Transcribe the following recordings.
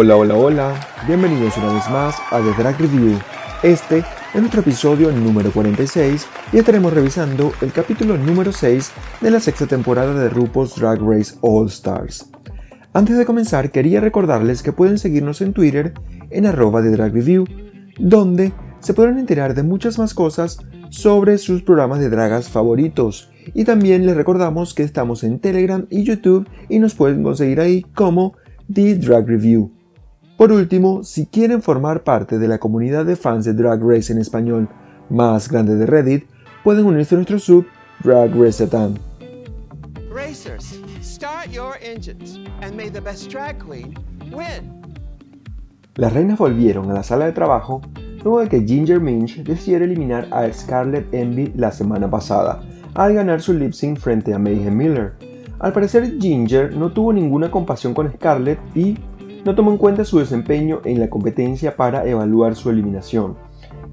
Hola, hola, hola, bienvenidos una vez más a The Drag Review. Este es nuestro episodio número 46 y estaremos revisando el capítulo número 6 de la sexta temporada de RuPaul's Drag Race All Stars. Antes de comenzar, quería recordarles que pueden seguirnos en Twitter en arroba de Drag Review, donde se podrán enterar de muchas más cosas sobre sus programas de dragas favoritos. Y también les recordamos que estamos en Telegram y YouTube y nos pueden conseguir ahí como The Drag Review. Por último, si quieren formar parte de la comunidad de fans de Drag Race en español más grande de Reddit, pueden unirse a nuestro sub Drag Race. Racers, start your engines and may the best drag queen win. Las reinas volvieron a la sala de trabajo luego de que Ginger Minch decidiera eliminar a Scarlett Envy la semana pasada, al ganar su lip sync frente a Mayhem Miller. Al parecer Ginger no tuvo ninguna compasión con Scarlett y no tomó en cuenta su desempeño en la competencia para evaluar su eliminación.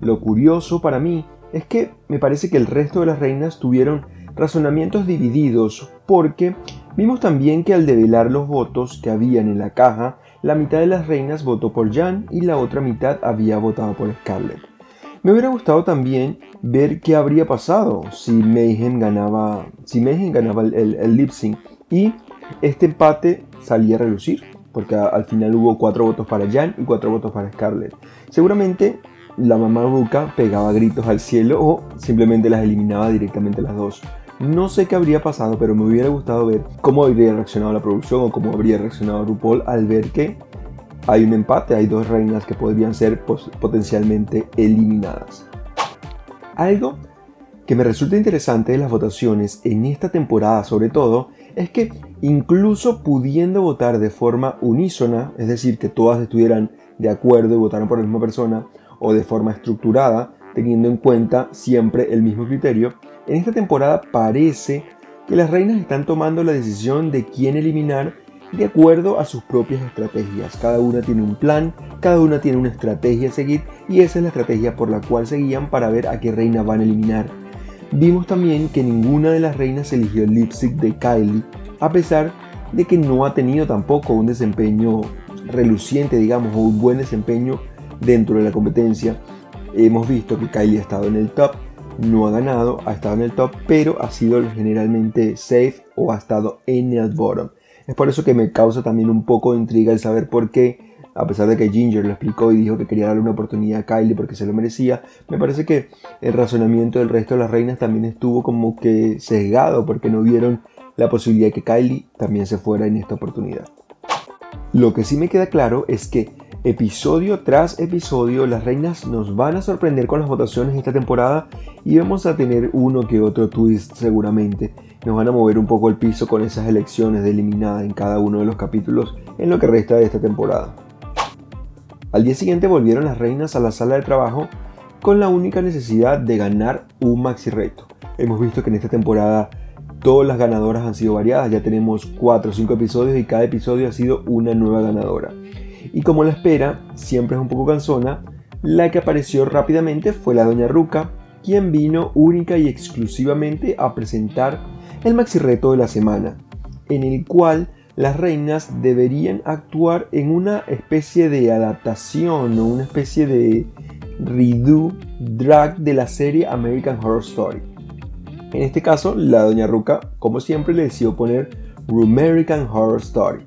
Lo curioso para mí es que me parece que el resto de las reinas tuvieron razonamientos divididos porque vimos también que al develar los votos que habían en la caja, la mitad de las reinas votó por Jan y la otra mitad había votado por Scarlett. Me hubiera gustado también ver qué habría pasado si Mayhem ganaba, si Mayhem ganaba el, el lip sync y este empate salía a relucir porque al final hubo cuatro votos para Jan y cuatro votos para Scarlett. Seguramente la mamá Ruka pegaba gritos al cielo o simplemente las eliminaba directamente las dos. No sé qué habría pasado, pero me hubiera gustado ver cómo habría reaccionado la producción o cómo habría reaccionado RuPaul al ver que hay un empate, hay dos reinas que podrían ser potencialmente eliminadas. Algo que me resulta interesante de las votaciones en esta temporada sobre todo es que incluso pudiendo votar de forma unísona, es decir, que todas estuvieran de acuerdo y votaran por la misma persona, o de forma estructurada, teniendo en cuenta siempre el mismo criterio, en esta temporada parece que las reinas están tomando la decisión de quién eliminar de acuerdo a sus propias estrategias. Cada una tiene un plan, cada una tiene una estrategia a seguir y esa es la estrategia por la cual se guían para ver a qué reina van a eliminar. Vimos también que ninguna de las reinas eligió el lipstick de Kylie, a pesar de que no ha tenido tampoco un desempeño reluciente, digamos, o un buen desempeño dentro de la competencia. Hemos visto que Kylie ha estado en el top, no ha ganado, ha estado en el top, pero ha sido generalmente safe o ha estado en el bottom. Es por eso que me causa también un poco de intriga el saber por qué a pesar de que Ginger lo explicó y dijo que quería darle una oportunidad a Kylie porque se lo merecía, me parece que el razonamiento del resto de las reinas también estuvo como que sesgado porque no vieron la posibilidad de que Kylie también se fuera en esta oportunidad. Lo que sí me queda claro es que episodio tras episodio las reinas nos van a sorprender con las votaciones esta temporada y vamos a tener uno que otro twist seguramente. Nos van a mover un poco el piso con esas elecciones de eliminada en cada uno de los capítulos en lo que resta de esta temporada. Al día siguiente volvieron las reinas a la sala de trabajo con la única necesidad de ganar un maxi reto. Hemos visto que en esta temporada todas las ganadoras han sido variadas, ya tenemos 4 o 5 episodios y cada episodio ha sido una nueva ganadora. Y como la espera siempre es un poco cansona, la que apareció rápidamente fue la Doña Ruca, quien vino única y exclusivamente a presentar el maxi reto de la semana, en el cual las reinas deberían actuar en una especie de adaptación o una especie de redo drag de la serie American Horror Story. En este caso, la doña Ruca, como siempre, le decidió poner American Horror Story.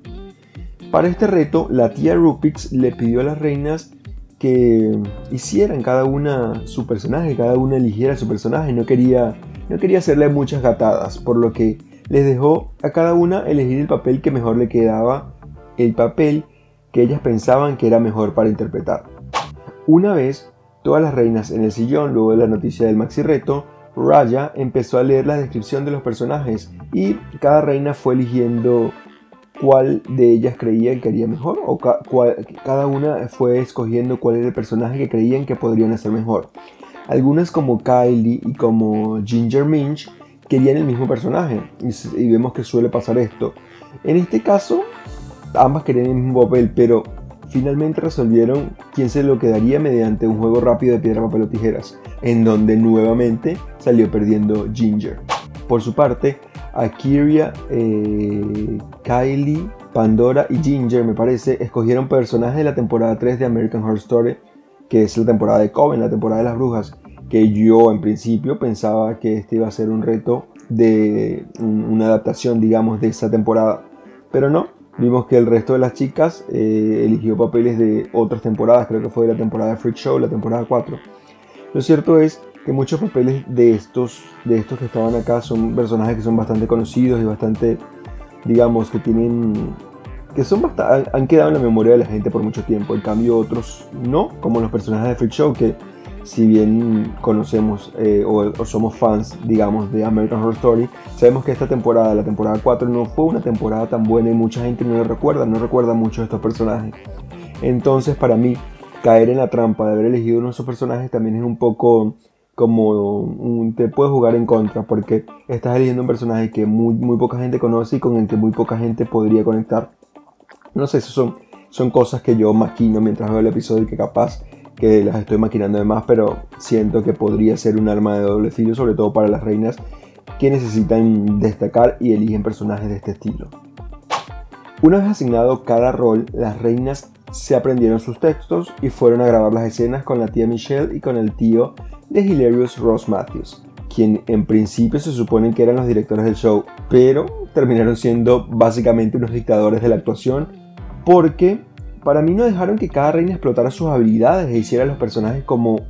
Para este reto, la tía Rupix le pidió a las reinas que hicieran cada una su personaje, cada una eligiera su personaje, no quería, no quería hacerle muchas gatadas, por lo que les dejó a cada una elegir el papel que mejor le quedaba, el papel que ellas pensaban que era mejor para interpretar. Una vez, todas las reinas en el sillón, luego de la noticia del maxi reto, Raya empezó a leer la descripción de los personajes y cada reina fue eligiendo cuál de ellas creían que haría mejor o cada una fue escogiendo cuál era el personaje que creían que podrían hacer mejor. Algunas como Kylie y como Ginger Minch querían el mismo personaje y, y vemos que suele pasar esto. En este caso, ambas querían el mismo papel, pero finalmente resolvieron quién se lo quedaría mediante un juego rápido de piedra, papel o tijeras, en donde nuevamente salió perdiendo Ginger. Por su parte, Akiria, eh, Kylie, Pandora y Ginger, me parece, escogieron personajes de la temporada 3 de American Horror Story, que es la temporada de Coven, la temporada de las brujas, que yo en principio pensaba que este iba a ser un reto de una adaptación, digamos, de esa temporada. Pero no, vimos que el resto de las chicas eh, eligió papeles de otras temporadas, creo que fue de la temporada de Freak Show, la temporada 4. Lo cierto es que muchos papeles de estos, de estos que estaban acá son personajes que son bastante conocidos y bastante, digamos, que tienen, que son han quedado en la memoria de la gente por mucho tiempo. En cambio otros no, como los personajes de Freak Show que si bien conocemos eh, o, somos fans, digamos, de American Horror Story, sabemos que esta temporada, la temporada 4, no fue una temporada tan buena y mucha gente no lo recuerda, no recuerda mucho de estos personajes. Entonces, para mí, caer en la trampa de haber elegido uno de esos personajes también es un poco como te puede jugar en contra porque estás eligiendo un personaje que muy, muy poca gente conoce y con el que muy poca gente podría conectar. No sé, eso son, son cosas que yo maquino mientras veo el episodio y que capaz que las estoy maquinando de más, pero siento que podría ser un arma de doble filo, sobre todo para las reinas que necesitan destacar y eligen personajes de este estilo. Una vez asignado cada rol, las reinas se aprendieron sus textos y fueron a grabar las escenas con la tía Michelle y con el tío de Hilarious Ross Matthews, quien en principio se supone que eran los directores del show, pero terminaron siendo básicamente unos dictadores de la actuación porque para mí no dejaron que cada reina explotara sus habilidades e hiciera los personajes como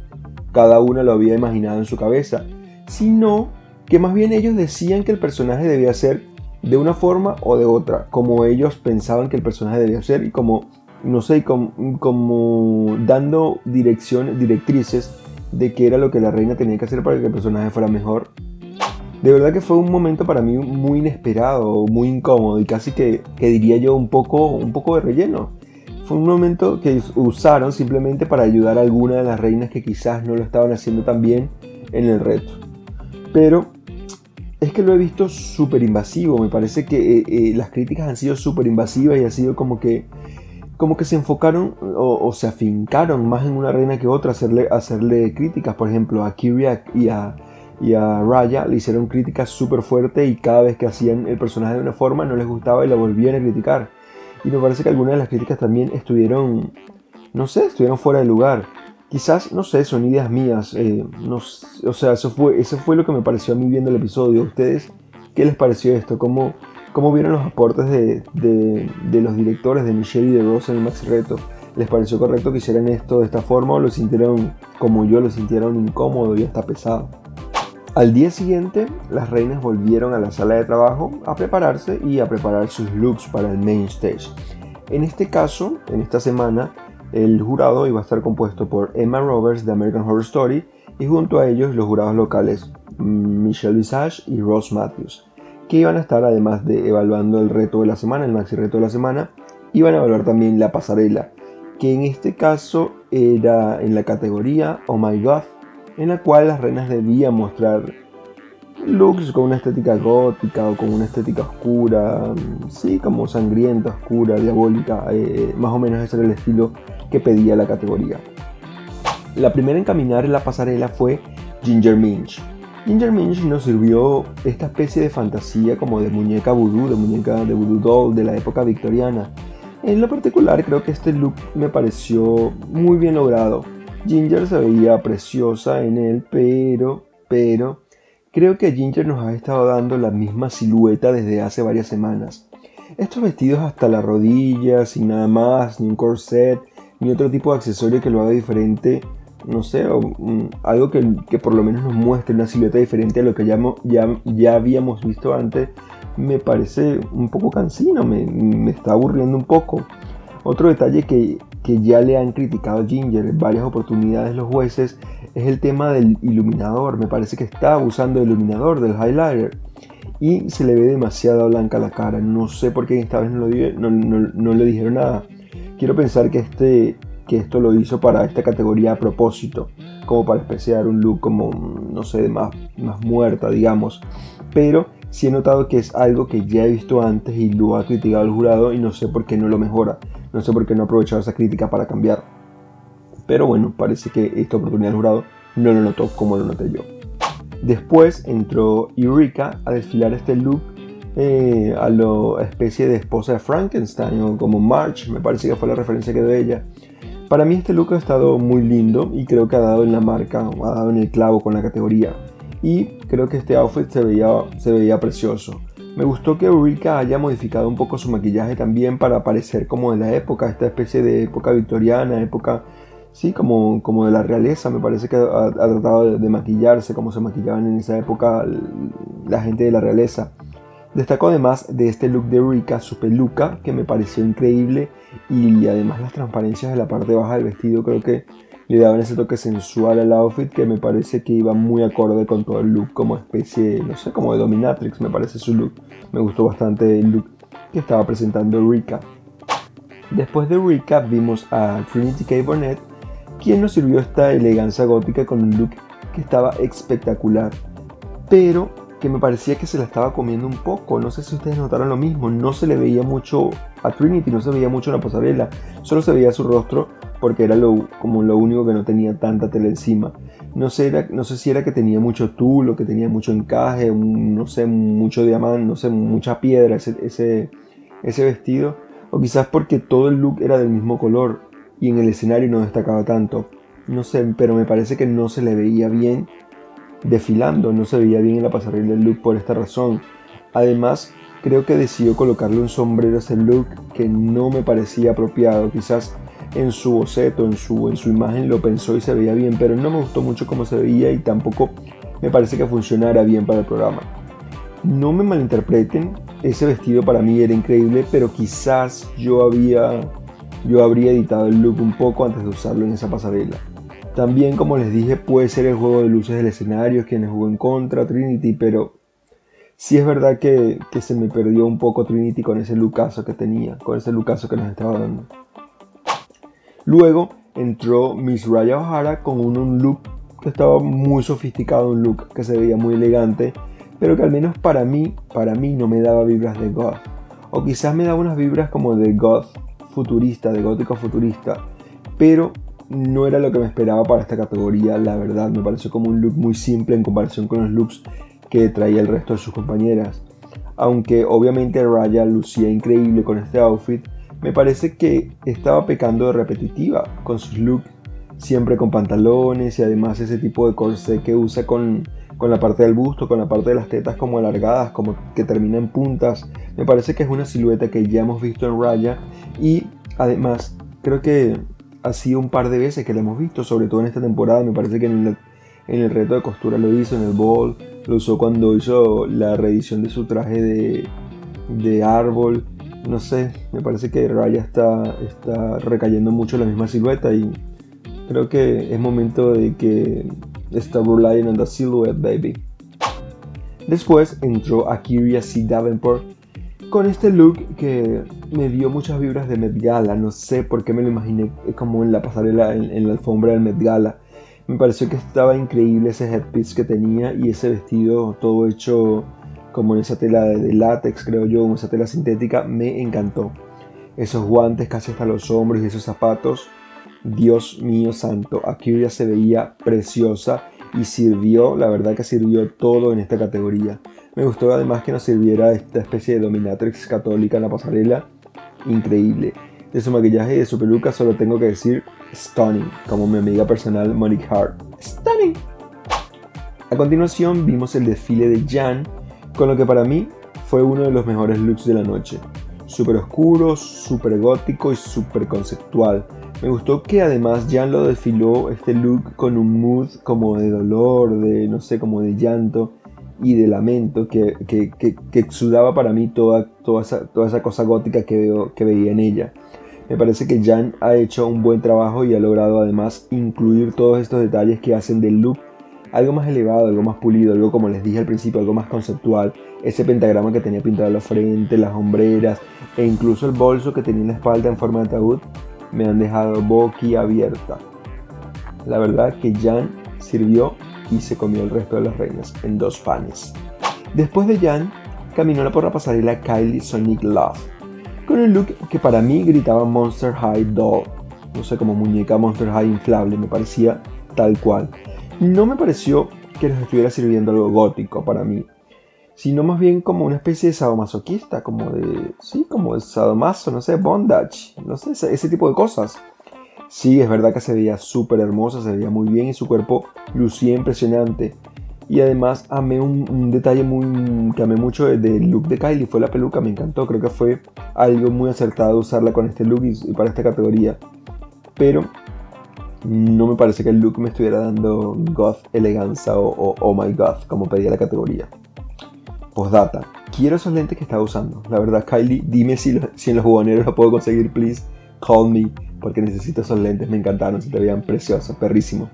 cada una lo había imaginado en su cabeza, sino que más bien ellos decían que el personaje debía ser de una forma o de otra, como ellos pensaban que el personaje debía ser y como, no sé, como, dando direcciones, directrices de qué era lo que la reina tenía que hacer para que el personaje fuera mejor. De verdad que fue un momento para mí muy inesperado, muy incómodo y casi que, que diría yo un poco, un poco de relleno fue un momento que usaron simplemente para ayudar a alguna de las reinas que quizás no lo estaban haciendo tan bien en el reto. Pero es que lo he visto súper invasivo, me parece que eh, eh, las críticas han sido súper invasivas y ha sido como que como que se enfocaron o, se afincaron más en una reina que otra, hacerle, hacerle críticas, por ejemplo, a Kyria y a, y a Raya le hicieron críticas súper fuertes y cada vez que hacían el personaje de una forma no les gustaba y la volvían a criticar. Y me parece que algunas de las críticas también estuvieron, no sé, estuvieron fuera de lugar. Quizás, no sé, son ideas mías. Eh, no, o sea, eso fue, eso fue lo que me pareció a mí viendo el episodio. ¿Ustedes qué les pareció esto? ¿Cómo, cómo vieron los aportes de, de, los directores de Michelle y de Rose en el Max Reto? ¿Les pareció correcto que hicieran esto de esta forma o lo sintieron como yo, lo sintieron incómodo y hasta pesado? Al día siguiente, las reinas volvieron a la sala de trabajo a prepararse y a preparar sus looks para el main stage. En este caso, en esta semana, el jurado iba a estar compuesto por Emma Roberts de American Horror Story y junto a ellos los jurados locales Michelle Visage y Ross Matthews, que iban a estar además de evaluando el reto de la semana, el maxi reto de la semana, iban a evaluar también la pasarela, que en este caso era en la categoría Oh My God, en la cual las reinas debían mostrar looks con una estética gótica o con una estética oscura, sí, como sangrienta, oscura, diabólica, eh, más o menos ese era el estilo que pedía la categoría. La primera en caminar en la pasarela fue Ginger Minch. Ginger Minch nos sirvió esta especie de fantasía como de muñeca voodoo, de muñeca de voodoo doll de la época victoriana. En lo particular creo que este look me pareció muy bien logrado Ginger se veía preciosa en él, pero, pero, creo que Ginger nos ha estado dando la misma silueta desde hace varias semanas. Estos vestidos hasta la rodilla, sin nada más, ni un corset, ni otro tipo de accesorio que lo haga diferente, no sé, mm, algo que, por lo menos nos muestre una silueta diferente a lo que ya, ya, ya habíamos visto antes, me parece un poco cansino, me, me está aburriendo un poco. Otro detalle que que ya le han criticado a Ginger en varias oportunidades los jueces es el tema del iluminador. Me parece que está abusando del iluminador, del highlighter. Y se le ve demasiado blanca la cara. No sé por qué esta vez no, lo, no, le dijeron nada. Quiero pensar que, este, que esto lo hizo para esta categoría a propósito. como para especiar un look como, no sé, más, más muerta, digamos. Pero sí he notado que es algo que ya he visto antes y lo ha criticado el jurado y no sé por qué no lo mejora. No sé por qué no ha aprovechado esa crítica para cambiar. Pero bueno, parece que esta oportunidad del jurado no lo notó como lo noté yo. Después entró Eureka a desfilar este look eh, a la especie de esposa de Frankenstein o como March, me parece que fue la referencia que dio ella. Para mí este look ha estado muy lindo y creo que ha dado en la marca, ha dado en el clavo con la categoría. Y creo que este outfit se veía precioso. Me gustó que Eureka haya modificado un poco su maquillaje también para parecer como de la época, esta especie de época victoriana, época, sí, como, como de la realeza. Me parece que ha, tratado de, maquillarse como se maquillaban en esa época la gente de la realeza. Destacó además de este look de Eureka su peluca, que me pareció increíble, y además las transparencias de la parte baja del vestido creo que le daban ese toque sensual al outfit que me parece que iba muy acorde con todo el look como especie, no sé, como de dominatrix me parece su look. Me gustó bastante el look que estaba presentando Eureka. Después de Eureka vimos a Trinity K. Bonnet, quien nos sirvió esta elegancia gótica con un look que estaba espectacular, pero que me parecía que se la estaba comiendo un poco. No sé si ustedes notaron lo mismo. No se le veía mucho a Trinity, no se veía mucho en la pasarela. Solo se veía su rostro porque era lo, como lo único que no tenía tanta tela encima. No sé, no sé si era que tenía mucho tul o que tenía mucho encaje, no sé, mucho diamante, no sé, mucha piedra ese, ese, ese vestido. O quizás porque todo el look era del mismo color y en el escenario no destacaba tanto. No sé, pero me parece que no se le veía bien desfilando, no se veía bien en la pasarela del look por esta razón. Además, creo que decidió colocarle un sombrero a ese look que no me parecía apropiado. Quizás en su boceto, en su, en su imagen lo pensó y se veía bien, pero no me gustó mucho cómo se veía y tampoco me parece que funcionara bien para el programa. No me malinterpreten, ese vestido para mí era increíble, pero quizás yo había yo habría editado el look un poco antes de usarlo en esa pasarela. También, como les dije, puede ser el juego de luces del escenario quienes jugó en contra Trinity, pero sí es verdad que, se me perdió un poco Trinity con ese lucaso que tenía, con ese lucaso que nos estaba dando. Luego entró Miss Raya O'Hara con un, look que estaba muy sofisticado, un look que se veía muy elegante, pero que al menos para mí, para mí no me daba vibras de goth. O quizás me daba unas vibras como de goth futurista, de gótico futurista, pero no era lo que me esperaba para esta categoría, la verdad, me pareció como un look muy simple en comparación con los looks que traía el resto de sus compañeras. Aunque obviamente Raya lucía increíble con este outfit, me parece que estaba pecando de repetitiva con sus looks, siempre con pantalones y además ese tipo de corsé que usa con, con la parte del busto, con la parte de las tetas como alargadas, como que termina en puntas. Me parece que es una silueta que ya hemos visto en Raya y además creo que ha sido un par de veces que lo hemos visto, sobre todo en esta temporada. Me parece que en el, en el reto de costura lo hizo, en el ball, lo usó cuando hizo la reedición de su traje de, de árbol. No sé, me parece que Raya está, está recayendo mucho la misma silueta y creo que es momento de que está relying on the silhouette, baby. Después entró Akiria C. Davenport con este look que me dio muchas vibras de Met Gala. No sé por qué me lo imaginé como en la pasarela, en, la alfombra del Met Gala. Me pareció que estaba increíble ese headpiece que tenía y ese vestido todo hecho como en esa tela de, látex, creo yo, en esa tela sintética. Me encantó. Esos guantes casi hasta los hombros y esos zapatos. Dios mío santo, aquí ya se veía preciosa y sirvió, la verdad que sirvió todo en esta categoría. Me gustó además que nos sirviera esta especie de dominatrix católica en la pasarela. Increíble. De su maquillaje y de su peluca solo tengo que decir stunning, como mi amiga personal Monique Hart. Stunning. A continuación vimos el desfile de Jan, con lo que para mí fue uno de los mejores looks de la noche. Súper oscuro, súper gótico y súper conceptual. Me gustó que además Jan lo desfiló este look con un mood como de dolor, de no sé, como de llanto y de lamento que, que, que, exudaba para mí toda, toda, esa, toda esa cosa gótica que, veo, que veía en ella. Me parece que Jan ha hecho un buen trabajo y ha logrado además incluir todos estos detalles que hacen del look algo más elevado, algo más pulido, algo como les dije al principio, algo más conceptual. Ese pentagrama que tenía pintado la frente, las hombreras e incluso el bolso que tenía en la espalda en forma de ataúd me han dejado boquiabierta. La verdad que Jan sirvió y se comió el resto de las reinas en dos panes. Después de Jan, caminó por la pasarela Kylie Sonic Love, con un look que para mí gritaba Monster High Doll, no sé, como muñeca Monster High inflable, me parecía tal cual. No me pareció que nos estuviera sirviendo algo gótico para mí, sino más bien como una especie de sadomasoquista, como de, sí, como de sadomaso, no sé, bondage, no sé, ese, tipo de cosas. Sí, es verdad que se veía súper hermosa, se veía muy bien y su cuerpo lucía impresionante. Y además amé un, detalle muy que amé mucho del look de Kylie, fue la peluca, me encantó, creo que fue algo muy acertado usarla con este look y, para esta categoría. Pero no me parece que el look me estuviera dando goth eleganza o oh my god, como pedía la categoría. Postdata. Quiero esos lentes que estaba usando. La verdad, Kylie, dime si, en los jugoneros los puedo conseguir, please. Call me, porque necesito esos lentes. Me encantaron, se te veían preciosos, perrísimo.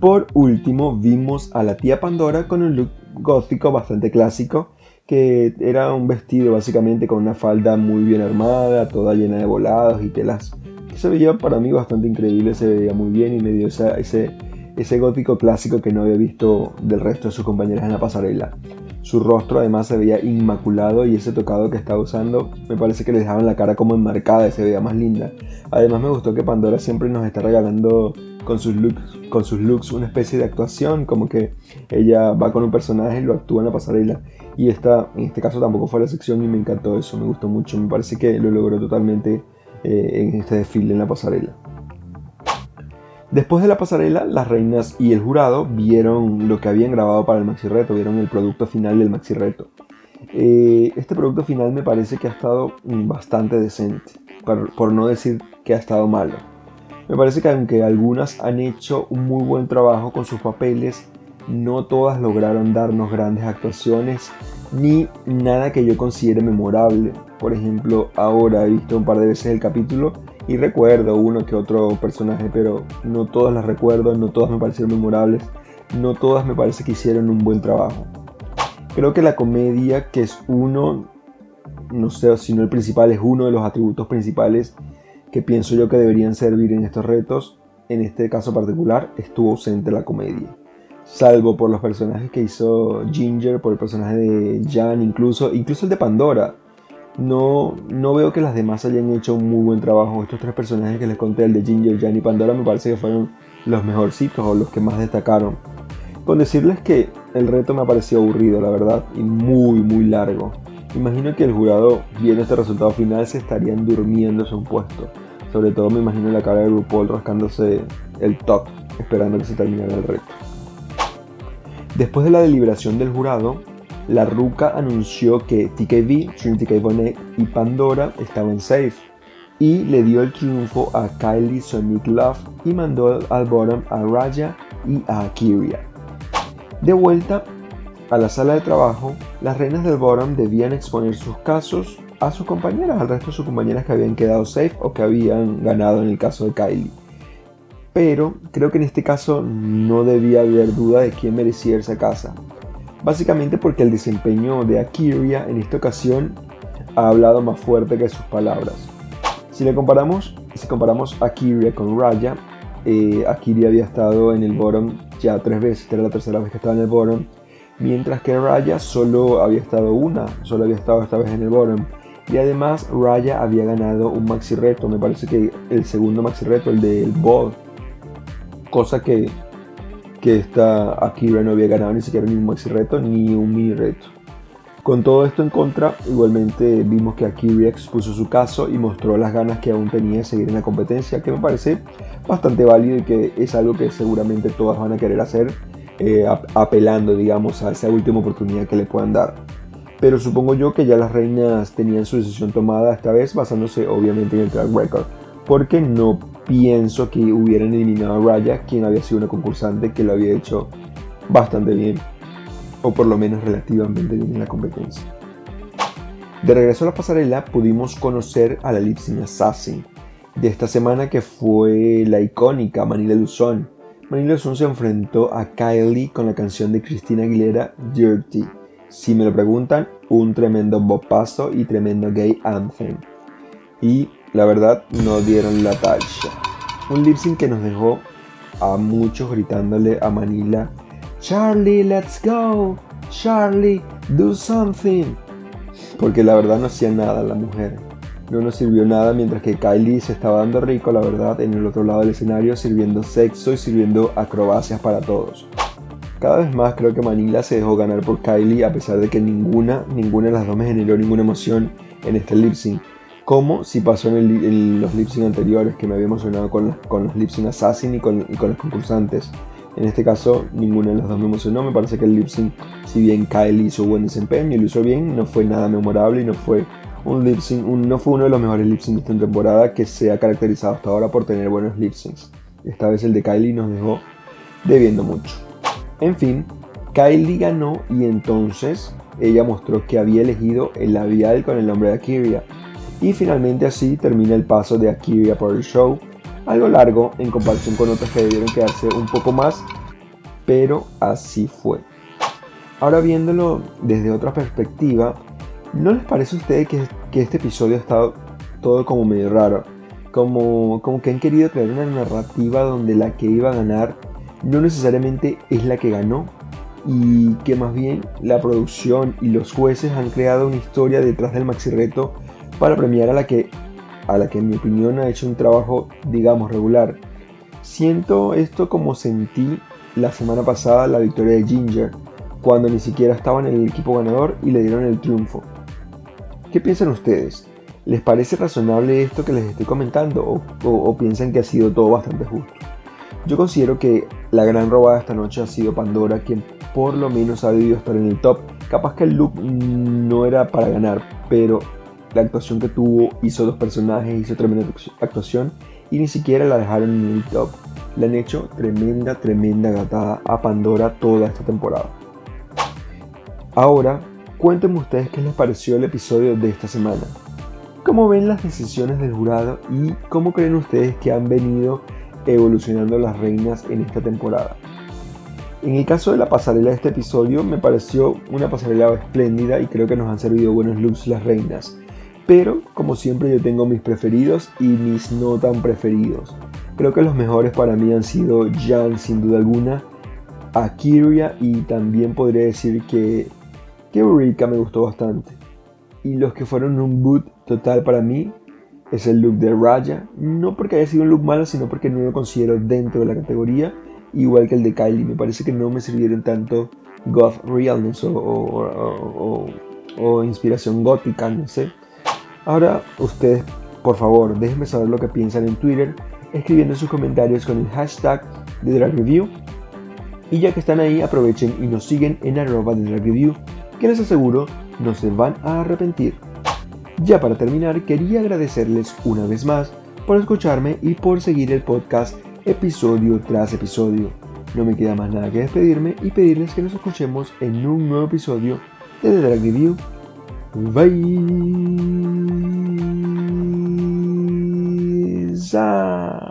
Por último, vimos a la tía Pandora con un look gótico bastante clásico, que era un vestido básicamente con una falda muy bien armada, toda llena de volados y telas. Se veía para mí bastante increíble, se veía muy bien y me dio ese, ese gótico clásico que no había visto del resto de sus compañeras en la pasarela. Su rostro además se veía inmaculado y ese tocado que estaba usando me parece que le dejaban la cara como enmarcada y se veía más linda. Además me gustó que Pandora siempre nos está regalando con sus looks, con sus looks una especie de actuación, como que ella va con un personaje y lo actúa en la pasarela. Y esta, en este caso tampoco fue la sección y me encantó eso, me gustó mucho, me parece que lo logró totalmente eh, en este desfile en la pasarela. Después de la pasarela, las reinas y el jurado vieron lo que habían grabado para el maxi reto, vieron el producto final del maxi reto. Eh, este producto final me parece que ha estado bastante decente, por, no decir que ha estado malo. Me parece que aunque algunas han hecho un muy buen trabajo con sus papeles, no todas lograron darnos grandes actuaciones ni nada que yo considere memorable. Por ejemplo, ahora he visto un par de veces el capítulo y recuerdo uno que otro personaje, pero no todas las recuerdo, no todas me parecieron memorables, no todas me parece que hicieron un buen trabajo. Creo que la comedia, que es uno, no sé si no el principal, es uno de los atributos principales que pienso yo que deberían servir en estos retos, en este caso particular, estuvo ausente la comedia. Salvo por los personajes que hizo Ginger, por el personaje de Jan, incluso, incluso el de Pandora no, no veo que las demás hayan hecho un muy buen trabajo. Estos tres personajes que les conté, el de Ginger, Jan y Pandora, me parece que fueron los mejorcitos o los que más destacaron. Con decirles que el reto me ha parecido aburrido, la verdad, y muy, muy largo. Imagino que el jurado, viendo este resultado final, se estarían durmiendo en un puesto. Sobre todo me imagino la cara de RuPaul rascándose el top, esperando que se terminara el reto. Después de la deliberación del jurado, la Ruca anunció que TKV, Trinity K. Bonet y Pandora estaban safe y le dio el triunfo a Kylie Sonic Love y mandó al bottom a Raya y a Akiria. De vuelta a la sala de trabajo, las reinas del bottom debían exponer sus casos a sus compañeras, al resto de sus compañeras que habían quedado safe o que habían ganado en el caso de Kylie. Pero creo que en este caso no debía haber duda de quién merecía esa casa básicamente porque el desempeño de Akiria en esta ocasión ha hablado más fuerte que sus palabras. Si le comparamos, si comparamos Akiria con Raya, eh, Akiria había estado en el bottom ya tres veces, era la tercera vez que estaba en el bottom, mientras que Raya solo había estado una, solo había estado esta vez en el bottom. Y además Raya había ganado un maxi reto, me parece que el segundo maxi reto, el del ball, cosa que que esta Akira no había ganado ni siquiera ni un maxi reto ni un mini reto. Con todo esto en contra, igualmente vimos que Akira expuso su caso y mostró las ganas que aún tenía de seguir en la competencia, que me parece bastante válido y que es algo que seguramente todas van a querer hacer, eh, apelando, digamos, a esa última oportunidad que le puedan dar. Pero supongo yo que ya las reinas tenían su decisión tomada esta vez, basándose obviamente en el track record, porque no pienso que hubieran eliminado a Raya, quien había sido una concursante que lo había hecho bastante bien, o por lo menos relativamente bien en la competencia. De regreso a la pasarela pudimos conocer a la Lipsing Assassin de esta semana que fue la icónica Manila Luzón. Manila Luzón se enfrentó a Kylie con la canción de Cristina Aguilera Dirty. Si me lo preguntan, un tremendo bopazo y tremendo gay anthem. Y la verdad no dieron la talla. Un lip sync que nos dejó a muchos gritándole a Manila, Charlie, let's go, Charlie, do something. Porque la verdad no hacía nada la mujer. No nos sirvió nada mientras que Kylie se estaba dando rico, la verdad, en el otro lado del escenario, sirviendo sexo y sirviendo acrobacias para todos. Cada vez más creo que Manila se dejó ganar por Kylie a pesar de que ninguna, ninguna de las dos me generó ninguna emoción en este lip sync. Como si pasó en, los lip anteriores que me había emocionado con, con los lip Assassin y con, los concursantes. En este caso, ninguna de las dos me emocionó. Me parece que el lip si bien Kylie hizo buen desempeño y lo hizo bien, no fue nada memorable y no fue un lip sync, no fue uno de los mejores lip de esta temporada que se ha caracterizado hasta ahora por tener buenos lip syncs. Esta vez el de Kylie nos dejó debiendo mucho. En fin, Kylie ganó y entonces ella mostró que había elegido el labial con el nombre de Akiria. Y finalmente así termina el paso de Akiria por el show, algo largo en comparación con otras que debieron quedarse un poco más, pero así fue. Ahora viéndolo desde otra perspectiva, ¿no les parece a ustedes que, que este episodio ha estado todo como medio raro? Como, como que han querido crear una narrativa donde la que iba a ganar no necesariamente es la que ganó y que más bien la producción y los jueces han creado una historia detrás del maxi reto para premiar a la que a la que en mi opinión ha hecho un trabajo digamos regular. Siento esto como sentí la semana pasada la victoria de Ginger, cuando ni siquiera estaba en el equipo ganador y le dieron el triunfo. ¿Qué piensan ustedes? ¿Les parece razonable esto que les estoy comentando o piensan que ha sido todo bastante justo? Yo considero que la gran robada esta noche ha sido Pandora, quien por lo menos ha debido estar en el top. Capaz que el look no era para ganar, pero la actuación que tuvo, hizo dos personajes, hizo tremenda actuación y ni siquiera la dejaron en el top. Le han hecho tremenda, tremenda gatada a Pandora toda esta temporada. Ahora, cuéntenme ustedes qué les pareció el episodio de esta semana. ¿Cómo ven las decisiones del jurado y cómo creen ustedes que han venido evolucionando las reinas en esta temporada. En el caso de la pasarela de este episodio me pareció una pasarela espléndida y creo que nos han servido buenos looks las reinas. Pero como siempre yo tengo mis preferidos y mis no tan preferidos. Creo que los mejores para mí han sido Jan sin duda alguna, Akiria y también podría decir que, que Eureka me gustó bastante. Y los que fueron un boot total para mí es el look de Raya, no porque haya sido un look malo, sino porque no lo considero dentro de la categoría, igual que el de Kylie. Me parece que no me sirvieron tanto goth realness o, o, inspiración gótica, no sé. Ahora ustedes, por favor, déjenme saber lo que piensan en Twitter, escribiendo sus comentarios con el hashtag de Drag Review. Y ya que están ahí, aprovechen y nos siguen en arroba de Drag Review, que les aseguro no se van a arrepentir. Ya para terminar, quería agradecerles una vez más por escucharme y por seguir el podcast episodio tras episodio. No me queda más nada que despedirme y pedirles que nos escuchemos en un nuevo episodio de The Drag Review. Vai.